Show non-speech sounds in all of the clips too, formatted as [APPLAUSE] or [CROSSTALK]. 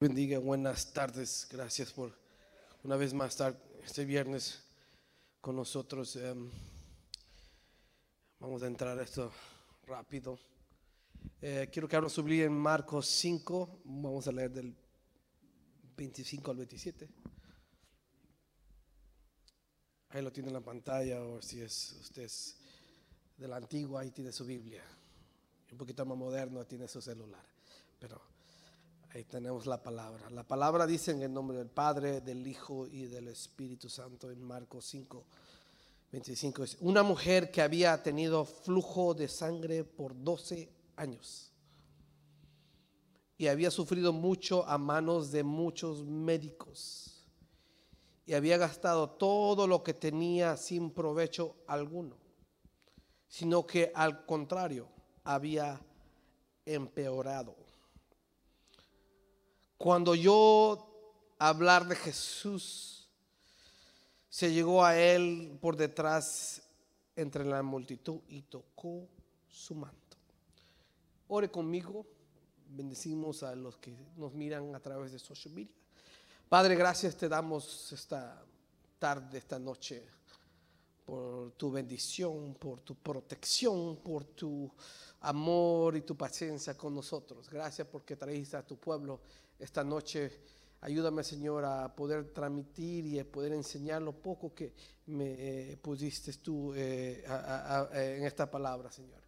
bendiga, buenas tardes. Gracias por una vez más estar este viernes con nosotros. Em, vamos a entrar a esto rápido. Eh, quiero que abran su Biblia en Marcos 5. Vamos a leer del 25 al 27. Ahí lo tiene en la pantalla, o si es usted es de la antigua, ahí tiene su Biblia. Un poquito más moderno, tiene su celular. Pero Ahí tenemos la palabra. La palabra dice en el nombre del Padre, del Hijo y del Espíritu Santo en Marcos 5, 25. Es una mujer que había tenido flujo de sangre por 12 años y había sufrido mucho a manos de muchos médicos y había gastado todo lo que tenía sin provecho alguno, sino que al contrario había empeorado. Cuando yo hablar de Jesús, se llegó a él por detrás entre la multitud y tocó su manto. Ore conmigo, bendecimos a los que nos miran a través de social media. Padre, gracias te damos esta tarde, esta noche, por tu bendición, por tu protección, por tu amor y tu paciencia con nosotros. Gracias porque traíste a tu pueblo esta noche. Ayúdame, Señor, a poder transmitir y a poder enseñar lo poco que me eh, pusiste tú eh, en esta palabra, Señor.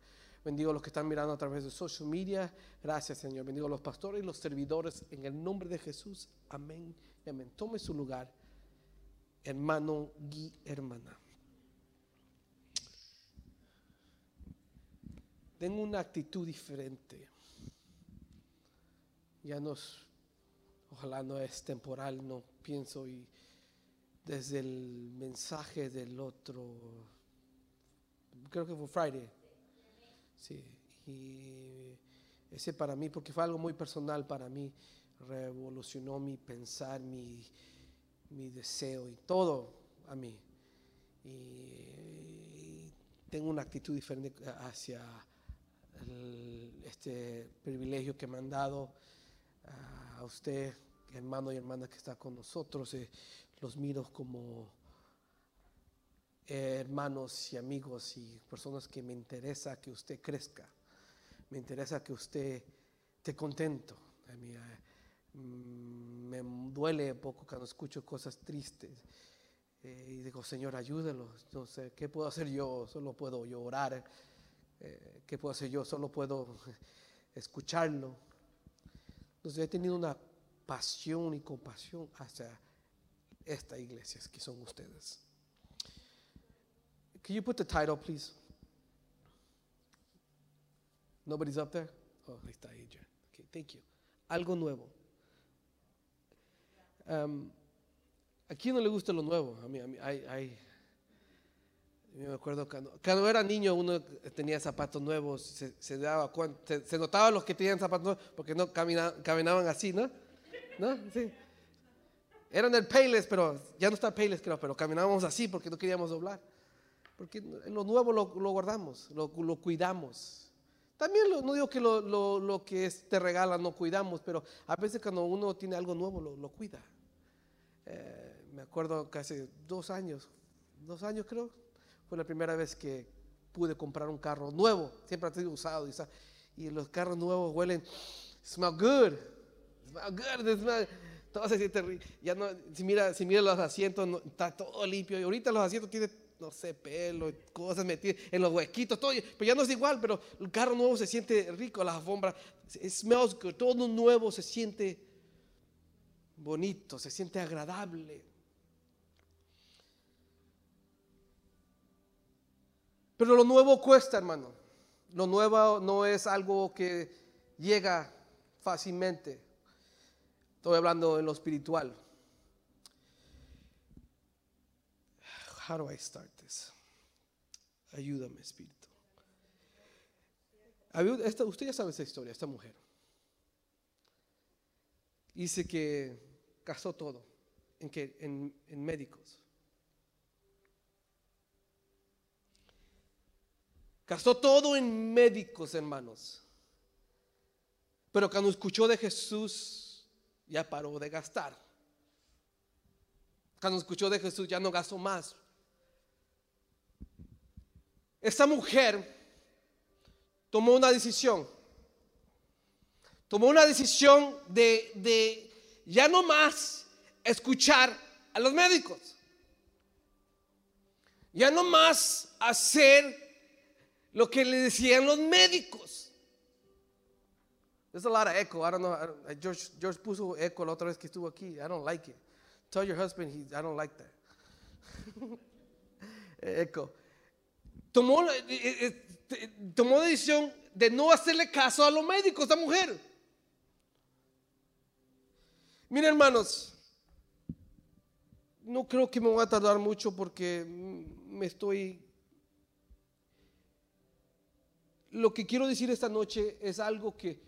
Bendigo a los que están mirando a través de social media. Gracias, Señor. Bendigo a los pastores y los servidores en el nombre de Jesús. Amén amén. Tome su lugar, hermano y hermana. Tengo una actitud diferente. Ya nos ojalá no es temporal, no pienso y desde el mensaje del otro, creo que fue Friday, sí, y ese para mí, porque fue algo muy personal para mí, revolucionó mi pensar, mi, mi deseo y todo a mí. Y, tengo una actitud diferente hacia este privilegio que me han dado a usted, hermano y hermana que está con nosotros. Eh, los miro como hermanos y amigos y personas que me interesa que usted crezca. Me interesa que usted esté contento. Eh, mm, me duele poco cuando escucho cosas tristes. Eh, y digo, Señor, ayúdelo. No sé, ¿qué puedo hacer yo? Solo puedo llorar. ¿Qué puedo hacer yo? Solo puedo [LAUGHS] escucharlo. Entonces he tenido una pasión y compasión hacia esta iglesia que son ustedes. Can you put the title, please? Nobody's up there? Oh, ahí está ella. Okay, thank you. Algo nuevo. Um, ¿A quién no le gusta lo nuevo? A mí, a mí, hay me acuerdo cuando, cuando, era niño uno tenía zapatos nuevos, se, se, notaba los que tenían zapatos nuevos porque no caminaban así, ¿no? ¿No? Sí. Eran el Payless, pero ya no está Payless, creo, pero caminábamos así porque no queríamos doblar. Porque lo nuevo lo, guardamos, lo, cuidamos. También no digo que lo, que te regala no cuidamos, pero a veces cuando uno tiene algo nuevo lo, cuida. Eh, me acuerdo hace dos años, dos años creo, fue la primera vez que pude comprar un carro nuevo. Siempre ha sido usado. Y, los carros nuevos huelen, smell good. Smell good. Smell, todo se siente Ya no, si mira, si mira los asientos, está todo limpio. Y ahorita los asientos tienen, no sé, pelo, cosas metidas en los huequitos, todo. Pero ya no es igual, pero el carro nuevo se siente rico, las alfombras. smells good. Todo nuevo se siente bonito, se siente agradable. Pero lo nuevo cuesta, hermano. Lo nuevo no es algo que llega fácilmente. Estoy hablando en lo espiritual. How do I start this? Ayúdame, Espíritu. usted ya sabe esa historia, esta mujer. Dice que gastó todo en médicos. Gastó todo en médicos, hermanos. Pero cuando escuchó de Jesús, ya paró de gastar. Cuando escuchó de Jesús ya no gastó más. Esta mujer tomó una decisión. Tomó una decisión de, de ya no más escuchar a los médicos. Ya no más hacer lo que le decían los médicos. There's a lot of echo. I don't know. George, George puso eco la otra vez que estuvo aquí. I don't like it. Tell your husband he, I don't like that. [LAUGHS] echo. Tomó, eh, eh, eh, tomó decisión de no hacerle caso a los médicos, esta mujer. Miren, hermanos, no creo que me voy a tardar mucho porque me estoy... Lo que quiero decir esta noche es algo que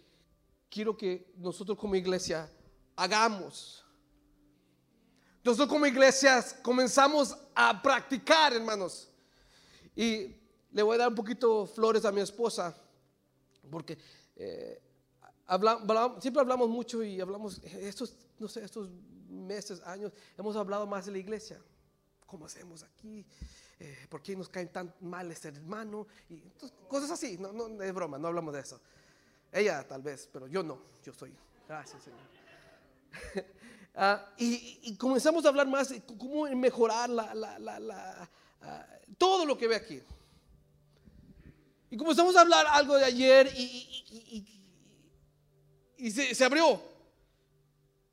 quiero que nosotros como iglesia hagamos. Nosotros como iglesias comenzamos a practicar, hermanos. Y le voy a dar un poquito flores a mi esposa, porque eh, siempre hablamos mucho y hablamos, estos, no sé, estos meses, años, hemos hablado más de la iglesia. ¿Cómo hacemos aquí? Eh, ¿Por qué nos caen tan mal este hermano? Y cosas así, no, no es broma, no hablamos de eso. Ella tal vez, pero yo no, yo soy. Gracias, Señor. [LAUGHS] Ah, y, comenzamos a hablar más de cómo mejorar la, ah, todo lo que ve aquí. Y comenzamos a hablar algo de ayer y, y se, abrió.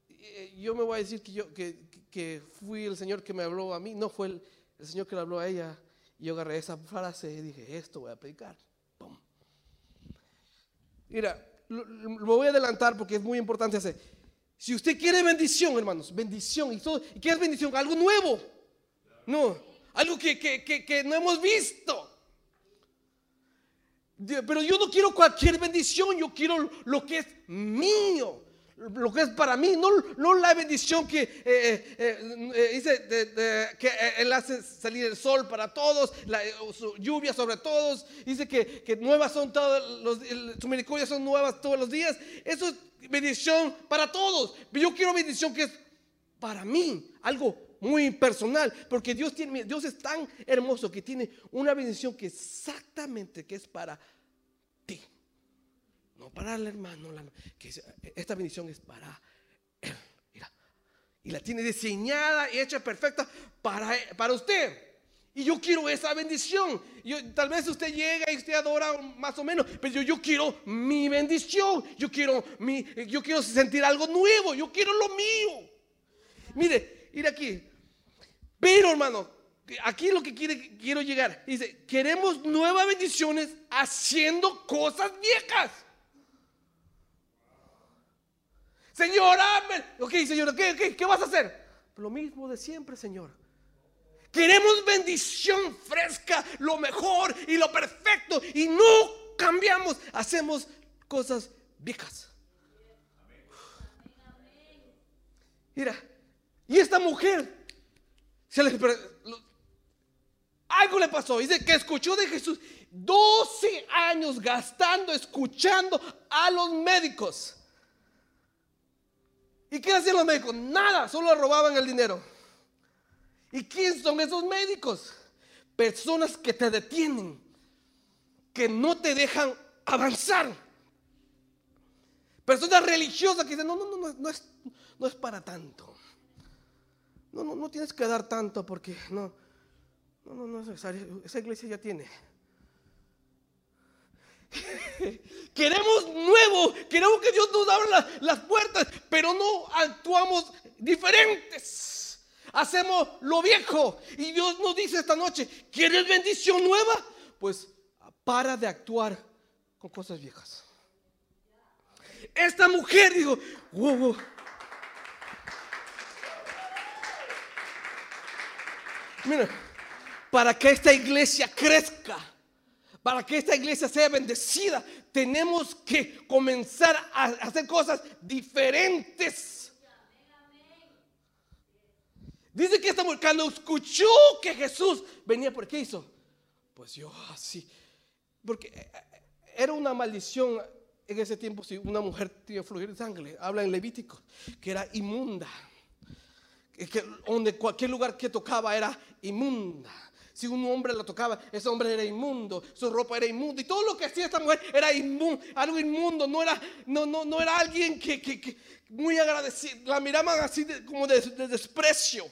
Eh, yo me voy a decir que, yo, que, que, fui el Señor que me habló a mí, no fue el, el Señor que le habló a ella. Y yo agarré esa frase y dije, esto voy a predicar. Mira, lo, voy a adelantar porque es muy importante hacer. Si usted quiere bendición, hermanos, bendición. ¿Y, todo, ¿y qué es bendición? Algo nuevo. No, algo que, que, que, no hemos visto. Pero yo no quiero cualquier bendición, yo quiero lo que es mío lo que es para mí, no, no la bendición que eh, eh, eh, dice que Él hace salir el sol para todos, la lluvia sobre todos, dice que, que nuevas son todos los, sus misericordias son nuevas todos los días. Eso es bendición para todos. Pero yo quiero bendición que es para mí, algo muy personal, porque Dios, tiene, Dios es tan hermoso que tiene una bendición que exactamente que es para no para el hermano, que esta bendición es para él. [CLEARS THROAT] Mira, y la tiene diseñada y hecha perfecta para, para usted. Y yo quiero esa bendición. Tal vez usted llega y usted adora más o menos, pero yo, quiero mi bendición. Yo quiero, mi, yo quiero sentir algo nuevo. Yo quiero lo mío. Mire, mire aquí. Pero hermano, aquí lo que quiere, quiero llegar. Dice, queremos nuevas bendiciones haciendo cosas viejas. Señor, amén. Ok, Señor, ¿qué, qué, vas a hacer? Lo mismo de siempre, Señor. Queremos bendición fresca, lo mejor y lo perfecto. Y no cambiamos, hacemos cosas viejas. Mira, y esta mujer, algo le pasó. Dice que escuchó de Jesús 12 años gastando, escuchando a los médicos. ¿Y qué hacían los médicos? Nada, solo robaban el dinero. ¿Y quién son esos médicos? Personas que te detienen, que no te dejan avanzar. Personas religiosas que dicen, no, no, no, no, es, no es para tanto. No, no, no tienes que dar tanto porque no, no, no, no es necesario. Esa iglesia ya tiene. [LAUGHS] Queremos nuevo, queremos que Dios nos abra las puertas, pero no actuamos diferentes. Hacemos lo viejo y Dios nos dice esta noche, ¿quieres bendición nueva? Pues para de actuar con cosas viejas. Esta mujer dijo, wow, Mira, para que esta iglesia crezca para que esta iglesia sea bendecida, tenemos que comenzar a hacer cosas diferentes. Dice que esta mujer, cuando escuchó que Jesús venía, ¿por qué hizo? Pues yo así, porque era una maldición en ese tiempo si una mujer tiene fluir sangre, habla en Levítico, que era inmunda. Que donde cualquier lugar que tocaba era inmunda. Si un hombre la tocaba, ese hombre era inmundo, su ropa era inmunda y todo lo que hacía esta mujer era inmundo, algo inmundo, no era, no, no, no era alguien que, muy agradecido, la miraban así como de, desprecio.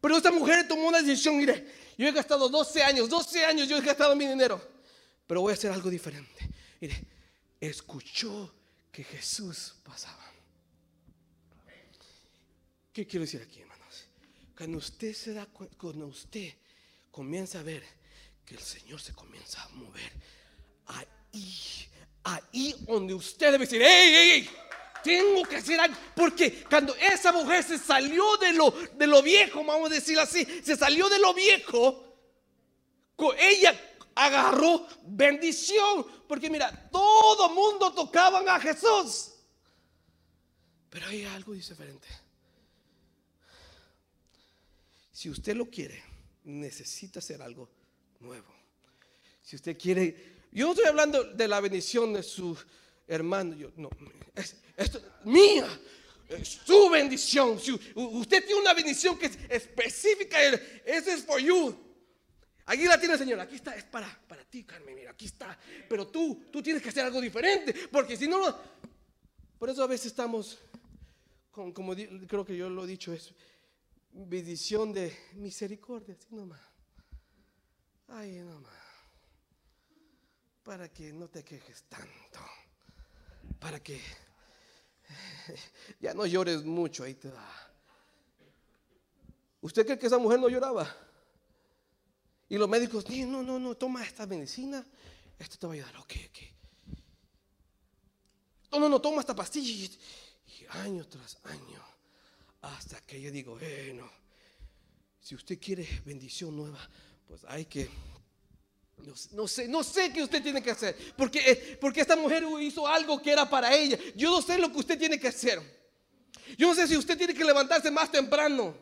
Pero esta mujer tomó una decisión, mire, yo he gastado 12 años, 12 años yo he gastado mi dinero, pero voy a hacer algo diferente. Mire, escuchó que Jesús pasaba. ¿Qué quiero decir aquí, hermanos? Cuando usted se da cuando usted comienza a ver que el Señor se comienza a mover, ahí, ahí donde usted debe decir, ¡Ey, ey, ey! Tengo que hacer algo. Porque cuando esa mujer se salió de lo, de lo viejo, vamos a decir así, se salió de lo viejo, ella agarró bendición. Porque mira, todo mundo tocaban a Jesús. Pero hay algo diferente. Si usted lo quiere, necesita hacer algo nuevo. Si usted quiere, yo no estoy hablando de la bendición de su hermano, yo no, es, mía, es su bendición. Si usted tiene una bendición que es específica, ese es for you. Aquí la tiene, Señor. Aquí está, es para, para ti, Carmen. Mira, aquí está. Pero tú, tú tienes que hacer algo diferente. Porque si no, por eso a veces estamos, con, como creo que yo lo he dicho, es bendición de misericordia, así nomás. Ay, nomás. Para que no te quejes tanto. Para que ya no llores mucho. Ahí te da. ¿Usted cree que esa mujer no lloraba? Y los médicos, no, no, no, toma esta medicina. Esto te va a ayudar. Ok, ok. No, no, no, toma esta pastilla. Y año tras año hasta que yo digo, bueno, si usted quiere bendición nueva, pues hay que no, sé, no sé qué usted tiene que hacer. Porque, eh, porque esta mujer hizo algo que era para ella. Yo no sé lo que usted tiene que hacer. Yo no sé si usted tiene que levantarse más temprano.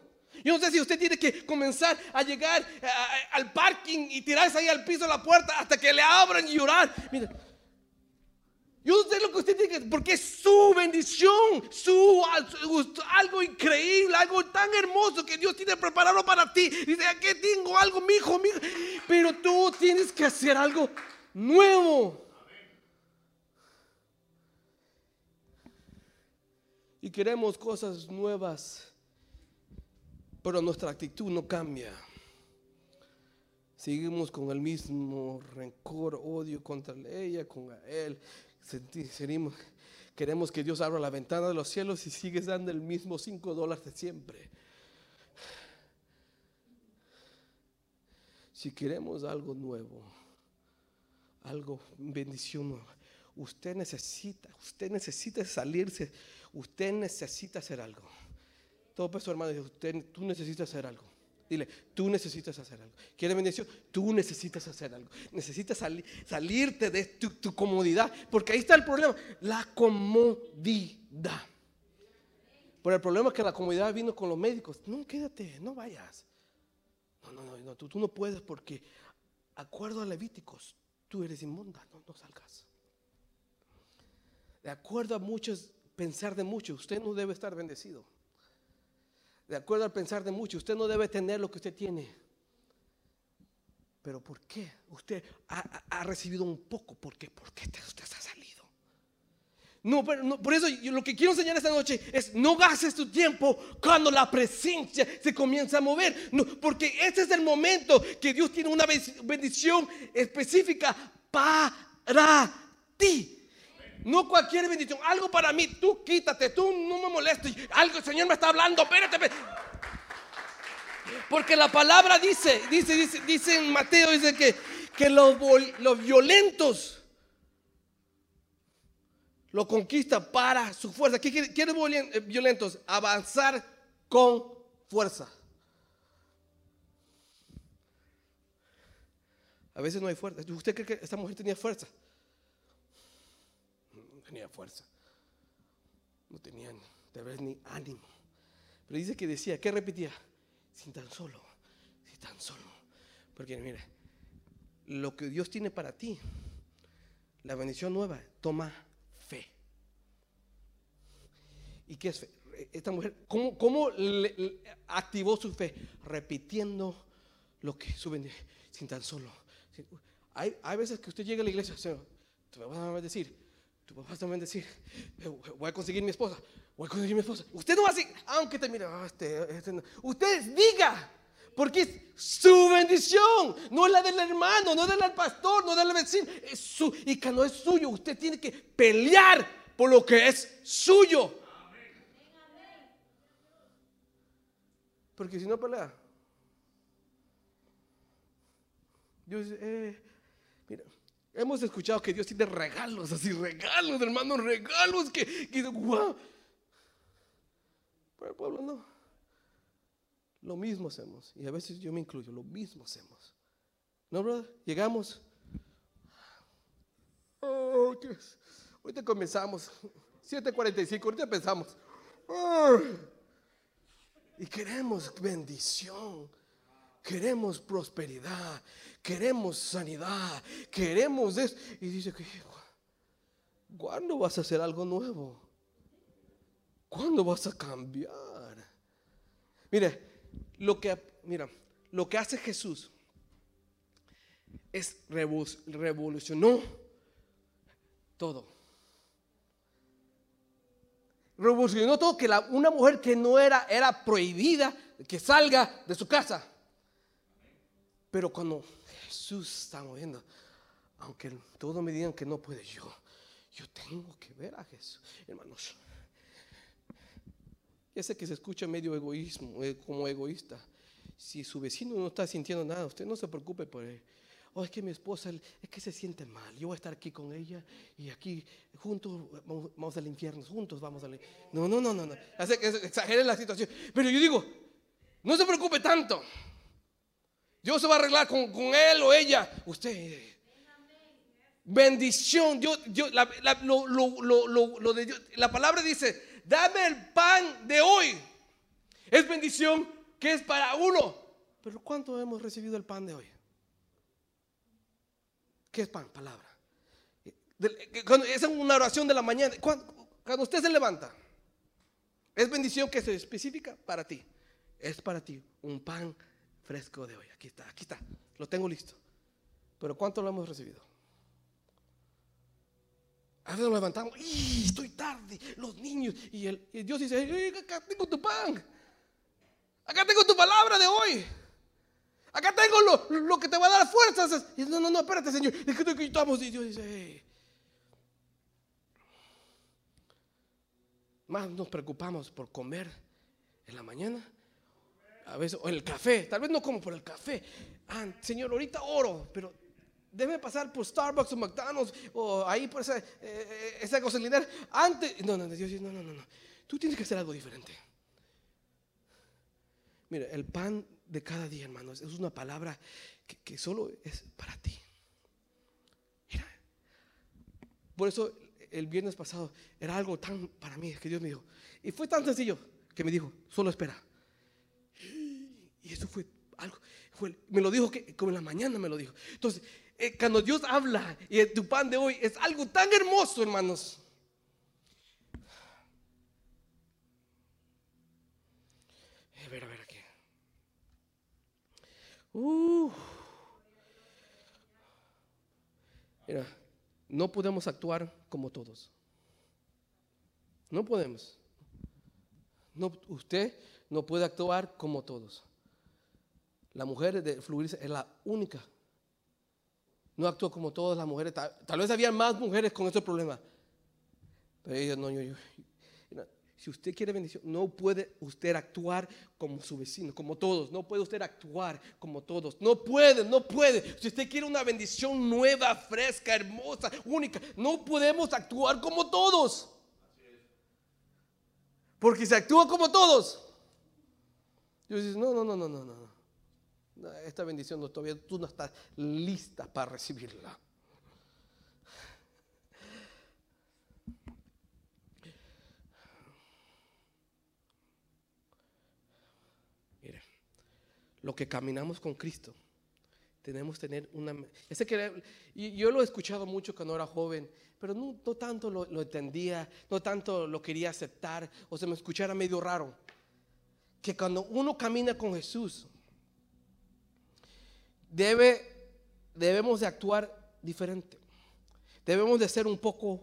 Yo no sé si usted tiene que comenzar a llegar eh, al parking y tirarse ahí al piso de la puerta hasta que le abran y llorar. Mira, yo sé lo que usted tiene que porque es su bendición, su, algo increíble, algo tan hermoso que Dios tiene preparado para ti. Dice, aquí tengo algo, mi hijo, mi. Pero tú tienes que hacer algo nuevo. Y queremos cosas nuevas, pero nuestra actitud no cambia. Seguimos con el mismo rencor, odio contra ella, con él queremos que Dios abra la ventana de los cielos y sigues dando el mismo cinco dólares de siempre. Si queremos algo nuevo, algo, bendición nueva, usted necesita, usted necesita salirse, usted necesita hacer algo. Todo peso hermano, usted, tú necesitas hacer algo. Dile, tú necesitas hacer algo. ¿Quieres bendición? Tú necesitas hacer algo. Necesitas salirte de tu, comodidad. Porque ahí está el problema. La comodidad. Pero el problema es que la comodidad vino con los médicos. No, quédate, no vayas. No, no, no, tú, no puedes porque, acuerdo a Levíticos, tú eres inmunda, no, no salgas. De acuerdo a muchos, pensar de muchos, usted no debe estar bendecido de acuerdo al pensar de muchos, usted no debe tener lo que usted tiene. Pero ¿por qué? Usted ha, recibido un poco. ¿Por qué? Porque usted ha salido. No, pero por eso yo lo que quiero enseñar esta noche es no gastes tu tiempo cuando la presencia se comienza a mover. No, porque este es el momento que Dios tiene una bendición específica para ti. No cualquier bendición, algo para mí. Tú quítate, tú no me molestes. Algo el Señor me está hablando, espérate. Porque la palabra dice, dice, dice, dice en Mateo, dice que, que los, los violentos lo conquista para su fuerza. ¿Qué quieren eh, violentos? Avanzar con fuerza. A veces no hay fuerza. ¿Usted cree que esta mujer tenía fuerza? Tenía fuerza. No tenían de vez ni ánimo. Pero dice que decía, ¿qué repetía? Sin tan solo, sin tan solo. Porque mira, lo que Dios tiene para ti, la bendición nueva, toma ¿Y qué es fe? Esta mujer, ¿cómo, cómo activó su fe? Repitiendo lo que suben sin tan solo. hay, hay veces que usted llega a la iglesia, Señor, tú me vas a bendecir, tú me vas a bendecir, eh, voy a conseguir mi esposa, voy a conseguir mi esposa. Usted no va así, aunque te mire, "Ah, este, este no". usted diga, porque es su bendición, no es la del hermano, no es del pastor, no es del vecino, es su, y que no es suyo, usted tiene que pelear por lo que es suyo. Porque si no pelea, Dios, eh, hemos escuchado que Dios tiene regalos, así regalos, hermanos, regalos que, que wow. Pero el pueblo no. Lo mismo hacemos, y a veces yo me incluyo, lo mismo hacemos. ¿No, brother? Llegamos. Oh. Ahorita comenzamos. 7:45, ahorita pensamos. Y queremos bendición. Queremos prosperidad, queremos sanidad, queremos eso. Y dice que, ¿cuándo vas a hacer algo nuevo? ¿Cuándo vas a cambiar? Mire, lo que, mira, lo que hace Jesús es revo- revolucionó todo. Revolucionó todo que una mujer que no era, era prohibida que salga de su casa. Pero cuando Jesús está moviendo, aunque todos me digan que no puede yo, yo tengo que ver a Jesús. Hermanos, ya sé que se escucha medio egoísmo, eh, como egoísta. Si su vecino no está sintiendo nada, usted no se preocupe por él. Oh, es que mi esposa es que se siente mal. Yo voy a estar aquí con ella y aquí juntos vamos, vamos al infierno, juntos vamos al No, no, no, no, no. Hace que exagere la situación. Pero yo digo, no se preocupe tanto. Dios se va a arreglar con, con él o ella. Usted. Bendición. La, la- lo, lo- lo- de la palabra dice, dame el pan de hoy. Es bendición que es para uno. Pero ¿cuánto hemos recibido el pan de hoy? ¿Qué es pan? Palabra. Es una oración de la mañana. Cuando, cuando usted se levanta, es bendición que se especifica para ti. Es para ti un pan fresco de hoy. Aquí está, aquí está. Lo tengo listo. Pero ¿cuánto lo hemos recibido? A veces nos levantamos, ¡y estoy tarde! Los niños. Y, Dios dice, "Eh, acá tengo tu pan. Acá tengo tu palabra de hoy. Acá tengo lo, que te va a dar fuerzas. Y no, no, no, espérate, Señor. Es que estamos. Y Dios dice. Más nos preocupamos por comer en la mañana. A veces, o el café. Tal vez no como por el café. Ah, Señor, ahorita oro, pero debe pasar por Starbucks o McDonald's o ahí por esa, eh, esa gasolinera. Antes, no, no, Dios dice, no, no, no, no. Tú tienes que hacer algo diferente. Mira, el pan de cada día, hermanos, es una palabra que, que solo es para ti. Mira, por eso el viernes pasado era algo tan para mí que Dios me dijo. Y fue tan sencillo que me dijo, solo espera. Y eso fue algo, me lo dijo que como en la mañana me lo dijo. Entonces, eh, cuando Dios habla y tu pan de hoy es algo tan hermoso, hermanos. A ver, a ver aquí. Uh. Mira, no podemos actuar como todos. No podemos. No, usted no puede actuar como todos. La mujer de fluir es la única. No actuó como todas las mujeres. Tal, vez había más mujeres con ese problema. Pero ella no, yo, yo. Si usted quiere bendición, no puede usted actuar como su vecino, como todos. No puede usted actuar como todos. No puede, no puede. Si usted quiere una bendición nueva, fresca, hermosa, única, no podemos actuar como todos. Porque si actúa como todos, Dios dice, no, no, no, no, no, no. Esta bendición no, todavía tú no estás lista para recibirla. Mire, lo que caminamos con Cristo Tenemos que tener una... Ese que, yo lo he escuchado mucho cuando era joven, pero no, no tanto lo, lo, entendía, no tanto lo quería aceptar, o se me escuchara medio raro. Que cuando uno camina con Jesús, debe, debemos de actuar diferente. Debemos de ser un poco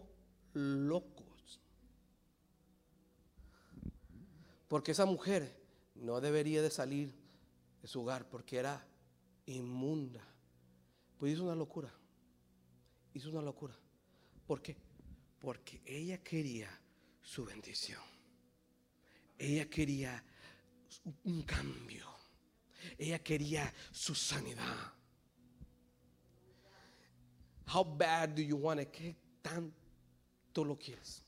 locos. Porque esa mujer no debería de salir de su hogar porque era inmunda. Pues hizo una locura. Hizo una locura. ¿Por qué? Porque ella quería su bendición. Ella quería un cambio. Ella quería su sanidad. How bad do you want it? ¿Qué tanto lo quieres?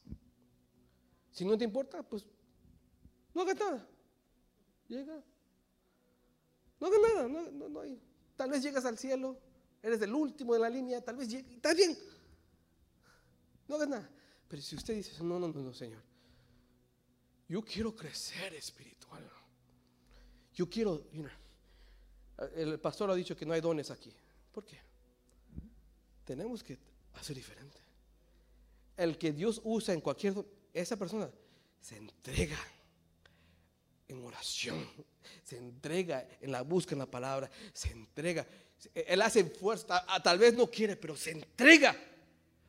Si no te importa, pues no hagas nada. Llega. No hagas nada. No, no, no hay. Tal vez llegas al cielo, eres el último de la línea, tal vez llegue, está bien. No hagas nada. Pero si usted dice, no, no, no, no, Señor. Yo quiero crecer espiritual. Yo quiero, el pastor ha dicho que no hay dones aquí. ¿Por qué? Tenemos que hacer diferente. El que Dios usa en cualquier, esa persona se entrega en oración, se entrega en la búsqueda en la palabra, se entrega. Él hace fuerza, tal vez no quiere, pero se entrega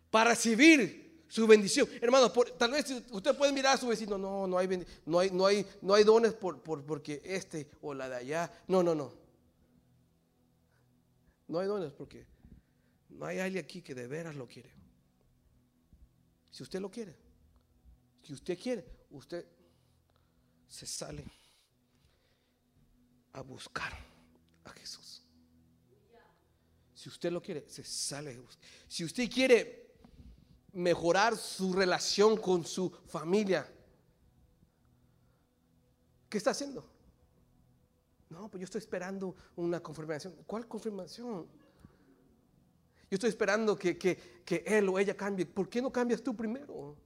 para recibir su bendición. Hermano, tal vez usted puede mirar a su vecino, no, no hay, no hay, no hay, no hay dones por, por, porque este o la de allá. No, no, no. No hay dones porque no hay alguien aquí que de veras lo quiere. Si usted lo quiere, si usted quiere, usted se sale a buscar a Jesús. Si usted lo quiere, se sale. Si usted quiere mejorar su relación con su familia, ¿qué está haciendo? No, pues yo estoy esperando una confirmación. ¿Cuál confirmación? Yo estoy esperando que, que él o ella cambie. ¿Por qué no cambias tú primero?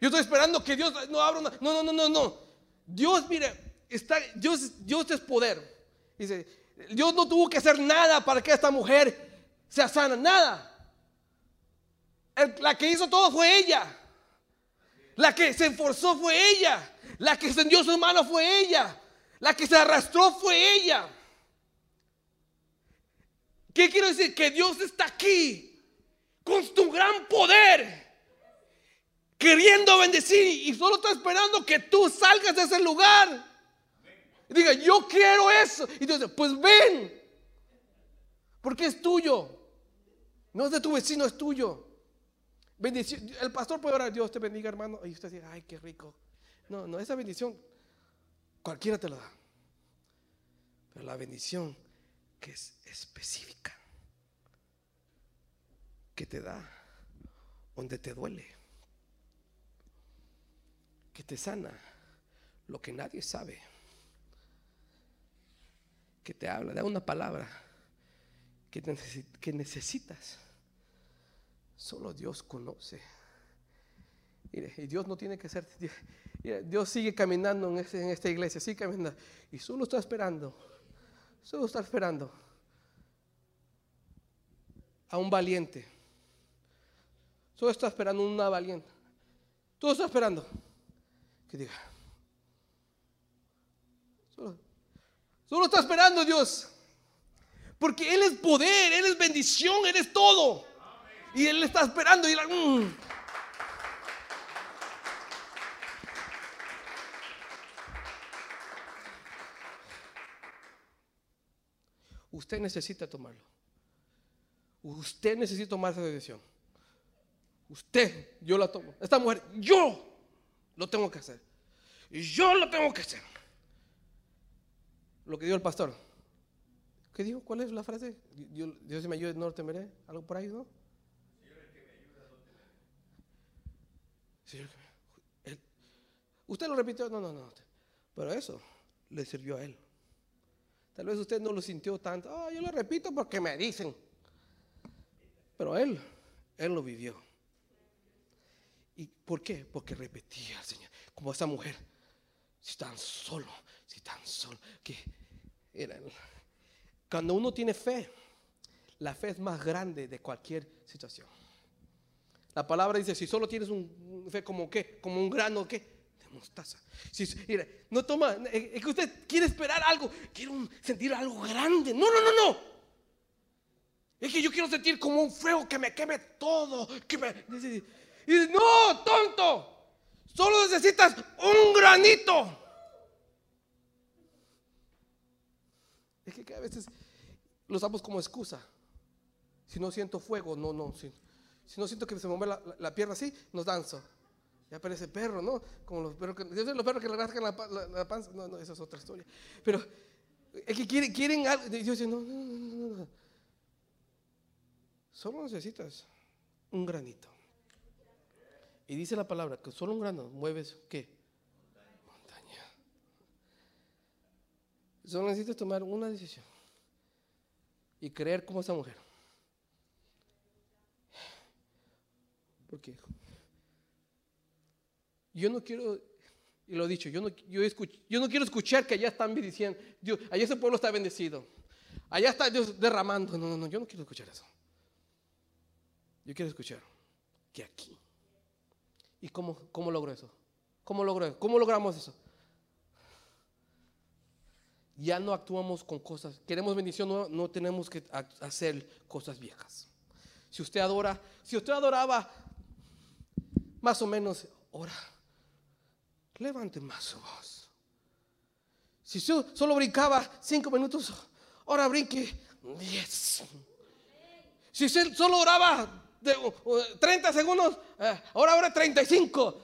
Yo estoy esperando que Dios no abra una. No, no, no, no, no. Dios, mire, está, Dios, Dios es poder. Dice, Dios no tuvo que hacer nada para que esta mujer sea sana, nada. la que hizo todo fue ella. La que se esforzó fue ella. La que extendió su mano fue ella. La que se arrastró fue ella. ¿Qué quiero decir? Que Dios está aquí con su gran poder queriendo bendecir y solo está esperando que tú salgas de ese lugar. Diga, yo quiero eso. Y dice, pues ven, porque es tuyo. No es de tu vecino, es tuyo. Bendición. El pastor puede orar, Dios te bendiga, hermano. Y usted dice, ay, qué rico. No, no, esa bendición cualquiera te la da. Pero la bendición que es específica, que te da donde te duele que te sana lo que nadie sabe, que te habla, da una palabra que, que necesitas. Solo Dios conoce. y Dios no tiene que ser. Dios sigue caminando en, esta iglesia, sigue caminando. Y solo está esperando. Solo está esperando a un valiente. Solo está esperando una valiente. Todo está esperando que diga, solo, está esperando Dios. Porque Él es poder, Él es bendición, Él es todo. Y Él está esperando y la, mm". Usted necesita tomarlo. Usted necesita tomar esa decisión. Usted, yo la tomo. Esta mujer, yo lo tengo que hacer. Yo lo tengo que hacer. Lo que dijo el pastor. ¿Qué dijo? ¿Cuál es la frase? Dios, Dios me ayude, no temeré. Algo por ahí, ¿no? Señor ¿Usted lo repitió? No, no, no. Pero eso le sirvió a él. Tal vez usted no lo sintió tanto. Oh, yo lo repito porque me dicen. Pero él, él lo vivió. ¿Y por qué? Porque repetía al Señor, como esa mujer, si tan solo, si tan solo, que era Cuando uno tiene fe, la fe es más grande de cualquier situación. La palabra dice, si solo tienes un fe como qué, como un grano, ¿qué? Mostaza. No toma, eh, es que usted quiere esperar algo, quiere sentir algo grande. No, no, no, no. Es que yo quiero sentir como un fuego que me queme todo. Que me, y no, tonto. Solo necesitas un granito. Es que a veces lo usamos como excusa. Si no siento fuego, no, no. Si, si no siento que se mueve la, la, pierna así, nos danzo. Ya parece perro, ¿no? Como los perros que, los perros que le rascan la, la, panza. No, no, esa es otra historia. Pero es que quieren, quieren algo. Dios dice, no, no, no, no. Solo necesitas un granito. Y dice la palabra que solo un grano mueves, ¿qué? Montaña. Solo necesitas tomar una decisión y creer como esa mujer. Porque yo no quiero, y lo he dicho, yo no, quiero escuchar que allá están diciendo, allá ese pueblo está bendecido. Allá está Dios derramando. No, no, no, yo no quiero escuchar eso. Yo quiero escuchar que aquí. ¿Y cómo, cómo logro eso? ¿Cómo, logro, ¿Cómo logramos eso? Ya no actuamos con cosas. Queremos bendición, no tenemos que hacer cosas viejas. Si usted adora, si usted adoraba más o menos, ora, levante más su voz. Si solo brincaba cinco minutos, ahora brinque diez. Si usted solo oraba de, 30 segundos, eh, ahora ahora 35.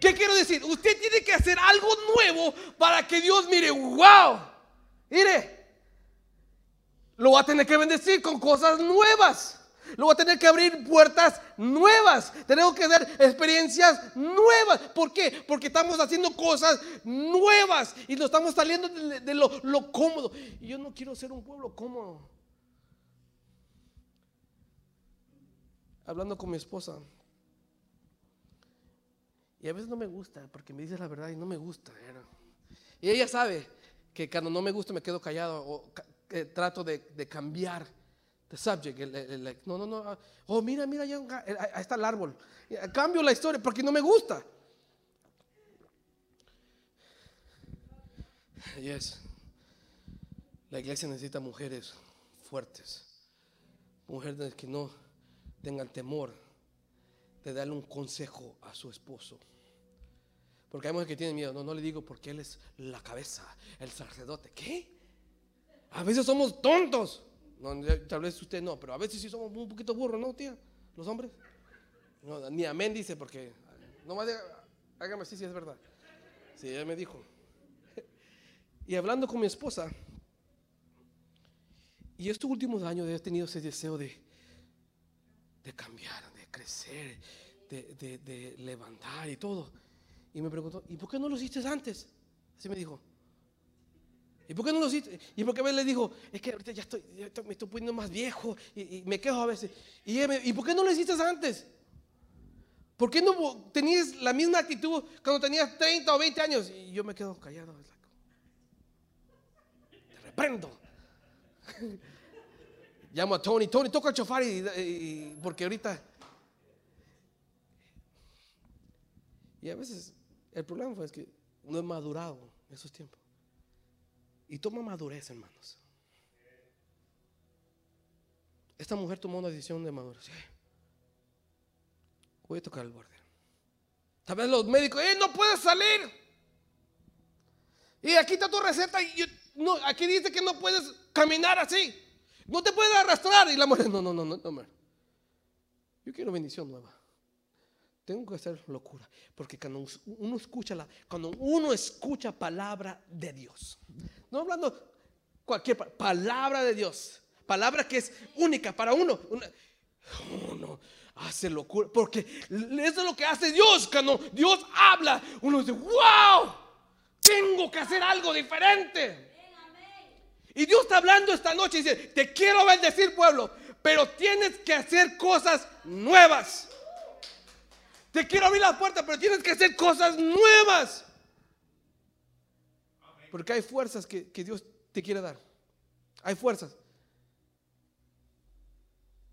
¿Qué quiero decir? Usted tiene que hacer algo nuevo para que Dios mire, wow, mire, lo va a tener que bendecir con cosas nuevas. Luego a tener que abrir puertas nuevas. Tenemos que dar experiencias nuevas. ¿Por qué? Porque estamos haciendo cosas nuevas y nos estamos saliendo de, lo, cómodo. Y yo no quiero ser un pueblo cómodo. Hablando con mi esposa. Y a veces no me gusta porque me dice la verdad y no me gusta. Y ella sabe que cuando no me gusta me quedo callado o eh, trato de cambiar the subject. no, no, no. Ah, oh, mira, mira, ya, ahí está el árbol. Cambio la historia porque no me gusta. Yes. La iglesia necesita mujeres fuertes. Mujeres que no tengan temor de darle un consejo a su esposo. Porque hay mujeres que tienen miedo. No, no le digo porque él es la cabeza, el sacerdote. ¿Qué? A veces somos tontos. No, tal vez usted no, pero a veces sí somos un poquito burros, ¿no, tía? Los hombres. ni amén dice porque, no más hágame así si es verdad. Sí, ella me dijo. [LAUGHS] Y hablando con mi esposa, y estos últimos años he tenido ese deseo de, de cambiar, de crecer, de, de levantar y todo. Y me preguntó, ¿y por qué no lo hiciste antes? Así me dijo. ¿Y por qué no lo hiciste? Y porque a veces le dijo, es que ahorita ya estoy, me estoy poniendo más viejo y, me quejo a veces. Y, ¿y por qué no lo hiciste antes? ¿Por qué no tenías la misma actitud cuando tenías 30 o 20 años? Y yo me quedo callado. Te reprendo. [LAUGHS] Llamo a Tony, Tony, toca el chofar y, porque ahorita... Y a veces el problema fue que no he madurado en esos tiempos. Y toma madurez, hermanos. Esta mujer tomó una decisión de madurez. Voy a tocar el borde. Tal vez los médicos, ¡eh, no puedes salir! Y aquí está tu receta. Aquí dice que no puedes caminar así. No te puedes arrastrar. Y la mujer, no, no, no, no, no. Yo quiero bendición nueva. Tengo que hacer locura. Porque cuando uno escucha, la, cuando uno escucha palabra de Dios, no hablando cualquier palabra de Dios, palabra que es única para uno, uno hace locura. Porque eso es lo que hace Dios. Cuando Dios habla, uno dice, wow, tengo que hacer algo diferente. Y Dios está hablando esta noche y dice, te quiero bendecir pueblo, pero tienes que hacer cosas nuevas. Te quiero abrir las puertas, pero tienes que hacer cosas nuevas. Porque hay fuerzas que, Dios te quiere dar. Hay fuerzas.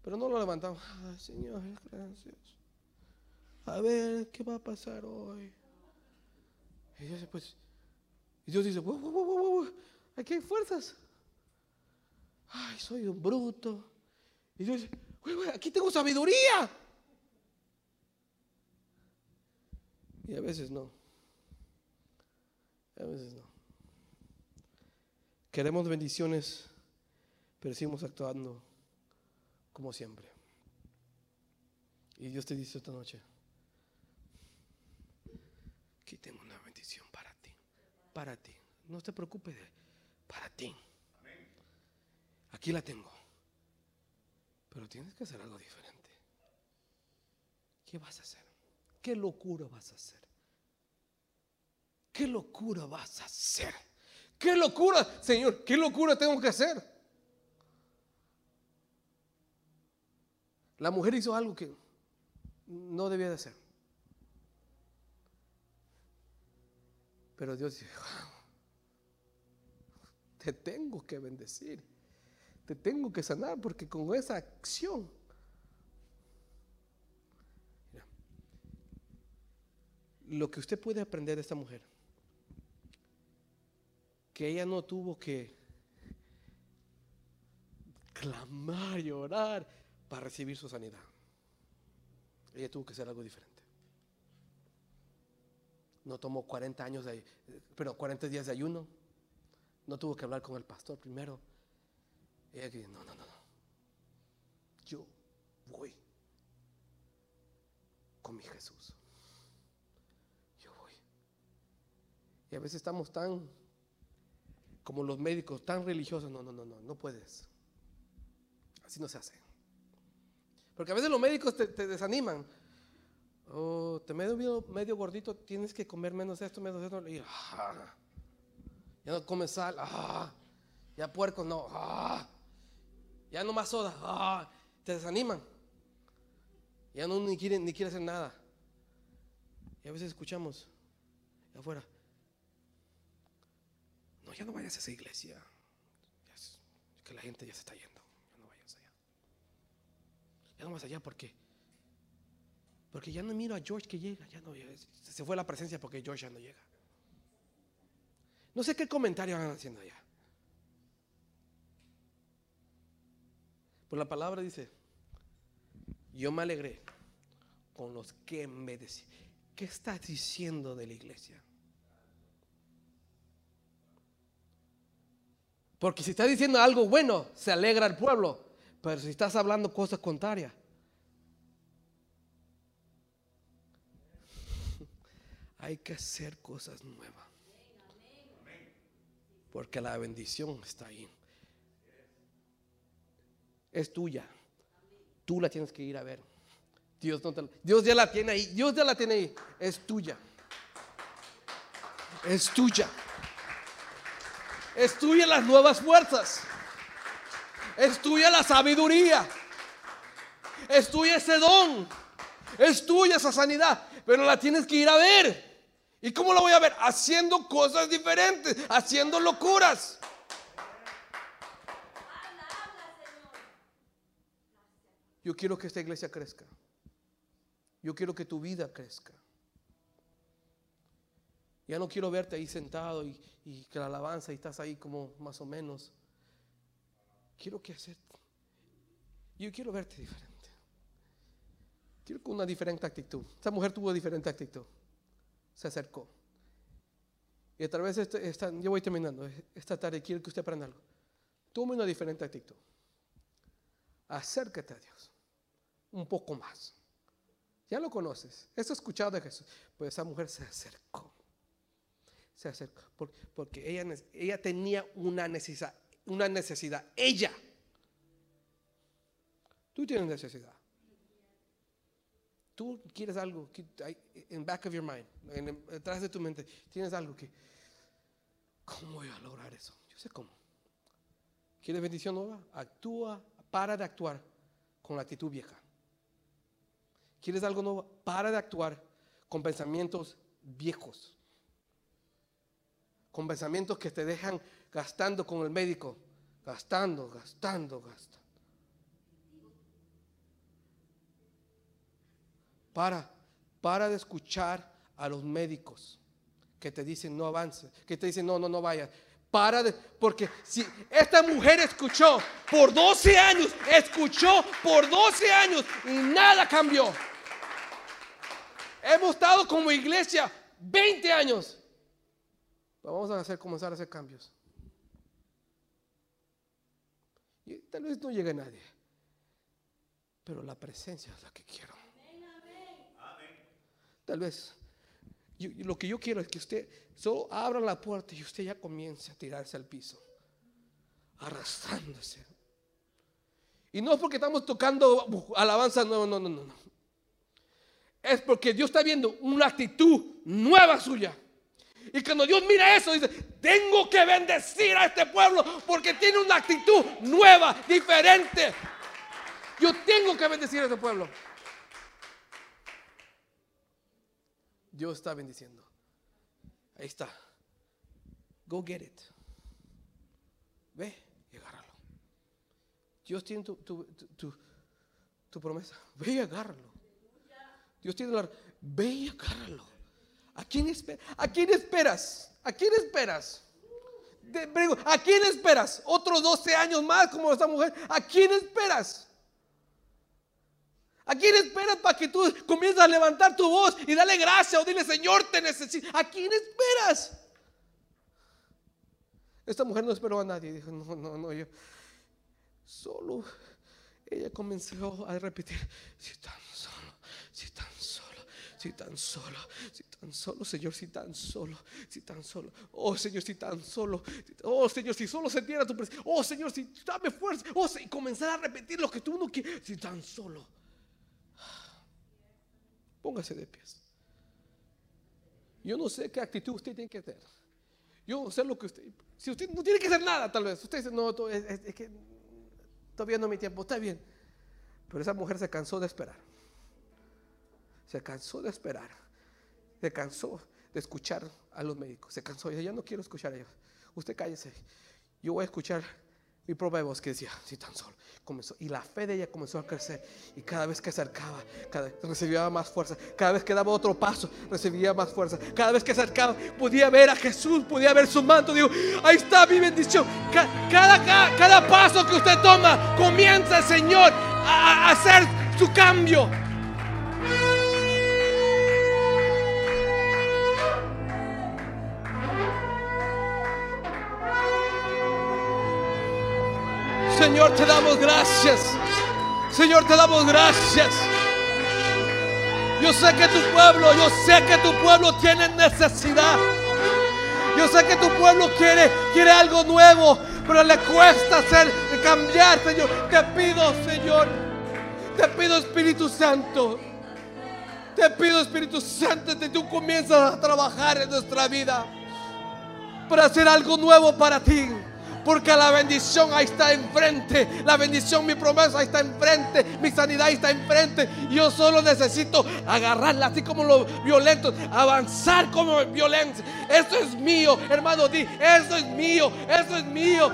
Pero no lo levantamos. Ay, Señor, gracias. A ver, ¿qué va a pasar hoy? Y Dios, pues, Dios dice, "Wow, aquí hay fuerzas. Ay, soy un bruto. Y Dios dice, "Güey, güey, aquí tengo sabiduría. Y a veces no. A veces no. Queremos bendiciones, pero seguimos actuando como siempre. Y Dios te dice esta noche, aquí tengo una bendición para ti, para ti. No te preocupes, de- para ti. Aquí la tengo. Pero tienes que hacer algo diferente. ¿Qué vas a hacer? ¿Qué locura vas a hacer? ¿Qué locura vas a hacer? ¿Qué locura, Señor? ¿Qué locura tengo que hacer? La mujer hizo algo que no debía de hacer. Pero Dios dijo, te tengo que bendecir, te tengo que sanar, porque con esa acción, lo que usted puede aprender de esta mujer, que ella no tuvo que clamar y orar para recibir su sanidad. Ella tuvo que hacer algo diferente. No tomó 40 años de, pero 40 días de ayuno. No tuvo que hablar con el pastor primero. Ella que no, no, no, no. Yo voy con mi Jesús. Yo voy. Y a veces estamos tan como los médicos, tan religiosos. No, no, no, no, no puedes. Así no se hace. Porque a veces los médicos te, te desaniman. Oh, te medio, medio gordito, tienes que comer menos esto, menos esto. Ah, ya no comes sal. ah, ya puerco, no. ah, ya no más soda. ah, te desaniman. Ya no ni quieren ni quiere hacer nada. Y a veces escuchamos afuera. No, ya no vayas a esa iglesia. Es- que la gente ya se está yendo. Ya no vayas allá. Ya no vas allá porque porque ya no miro a George que llega, ya no se fue la presencia porque George ya no llega. No sé qué comentario van haciendo allá. Pues la palabra dice, yo me alegré con los que me decían. ¿Qué estás diciendo de la iglesia? Porque si estás diciendo algo bueno, se alegra el pueblo. Pero si estás hablando cosas contrarias, [LAUGHS] hay que hacer cosas nuevas. Porque la bendición está ahí. Es tuya. Tú la tienes que ir a ver. Dios, no te Dios ya la tiene ahí. Dios ya la tiene ahí. Es tuya. Es tuya. Es tuya las nuevas fuerzas. Es tuya la sabiduría. Es tuya ese don. Es tuya esa sanidad. Pero la tienes que ir a ver. ¿Y cómo la voy a ver? Haciendo cosas diferentes. Haciendo locuras. Yo quiero que esta iglesia crezca. Yo quiero que tu vida crezca. Ya no quiero verte ahí sentado y, que la alabanza y estás ahí como más o menos. Quiero que hacer. Yo quiero verte diferente. Quiero con una diferente actitud. Esta mujer tuvo diferente actitud. Se acercó. Y a través de este- esta, yo voy terminando. Esta tarde quiero que usted aprenda algo. Tome una diferente actitud. Acércate a Dios. Un poco más. Ya lo conoces. Has escuchado de Jesús. Pues esa mujer se acercó. Se acercó. por- Porque ella, ella tenía una necesidad. Una necesidad. Ella. Tú tienes necesidad. Tú quieres algo en back of your mind, en- detrás de tu mente, tienes algo que, ¿cómo voy a lograr eso? Yo sé cómo. ¿Quieres bendición nueva? Actúa, para de actuar con la actitud vieja. ¿Quieres algo nuevo? Para de actuar con pensamientos viejos. Con pensamientos que te dejan gastando con el médico, gastando, gastando, gastando. Para, para de escuchar a los médicos que te dicen no avance, que te dicen no, no, no vayas. Para de, porque si esta mujer escuchó por 12 años, escuchó por 12 años y nada cambió. Hemos estado como iglesia 20 años. Vamos a hacer comenzar a hacer cambios. Y tal vez no llegue nadie. Pero la presencia es la que quiero. Tal vez lo que yo quiero es que usted solo abra la puerta y usted ya comience a tirarse al piso, arrastrándose. Y no es porque estamos tocando alabanza, no, no, no, no. Es porque Dios está viendo una actitud nueva suya. Y cuando Dios mira eso, dice, tengo que bendecir a este pueblo porque tiene una actitud nueva, diferente. Yo tengo que bendecir a este pueblo. Dios está bendiciendo. Ahí está. Go get it. Ve y agárralo. Dios tiene tu, tu, promesa. Ve y agárralo. Dios tiene la... Ve y agárralo. ¿A quién, ¿A quién esperas? ¿A quién esperas? ¿A quién esperas? ¿Otros 12 años más como esta mujer? ¿A quién esperas? ¿A quién esperas para que tú comiences a levantar tu voz y dale gracias o dile, Señor, te necesito? ¿A quién esperas? Esta mujer no esperó a nadie. Dijo, no, no, no, yo solo. Ella comenzó a repetir, si tan solo, si tan solo, si tan solo, si tan solo, Señor, si tan solo, si tan solo. Oh, Señor, si tan solo. Oh, Señor, si solo se tiene tu presencia. Oh, Señor, si dame fuerza. Oh, y comenzar a repetir lo que tú no quieres, si tan solo. Póngase de pies. Yo no sé qué actitud usted tiene que tener. Yo no sé lo que usted. Si usted no tiene que hacer nada, tal vez. Usted dice, no, es, que todavía no mi tiempo. Está bien. Pero esa mujer se cansó de esperar. Se cansó de esperar. Se cansó de escuchar a los médicos. Se cansó. Ya no quiero escuchar a ellos. Usted cállese. Yo voy a escuchar mi propia voz que decía, si tan solo comenzó. Y la fe de ella comenzó a crecer. Y cada vez que acercaba, cada recibía más fuerza. Cada vez que daba otro paso, recibía más fuerza. Cada vez que acercaba, podía ver a Jesús, podía ver su manto. Digo, ahí está mi bendición. Cada, cada, paso que usted toma, comienza Señor a hacer su cambio. Señor, te damos gracias. Señor, te damos gracias. Yo sé que tu pueblo, yo sé que tu pueblo tiene necesidad. Yo sé que tu pueblo quiere, quiere algo nuevo, pero le cuesta hacer, cambiar, Señor. Te pido, Señor. Te pido, Espíritu Santo. Te pido, Espíritu Santo, que tú comienzas a trabajar en nuestra vida para hacer algo nuevo para ti. Porque la bendición ahí está enfrente. La bendición, mi promesa ahí está enfrente. Mi sanidad ahí está enfrente. Yo solo necesito agarrarla así como los violentos. Avanzar como violencia. Eso es mío, hermano. Di, eso es mío. Eso es mío.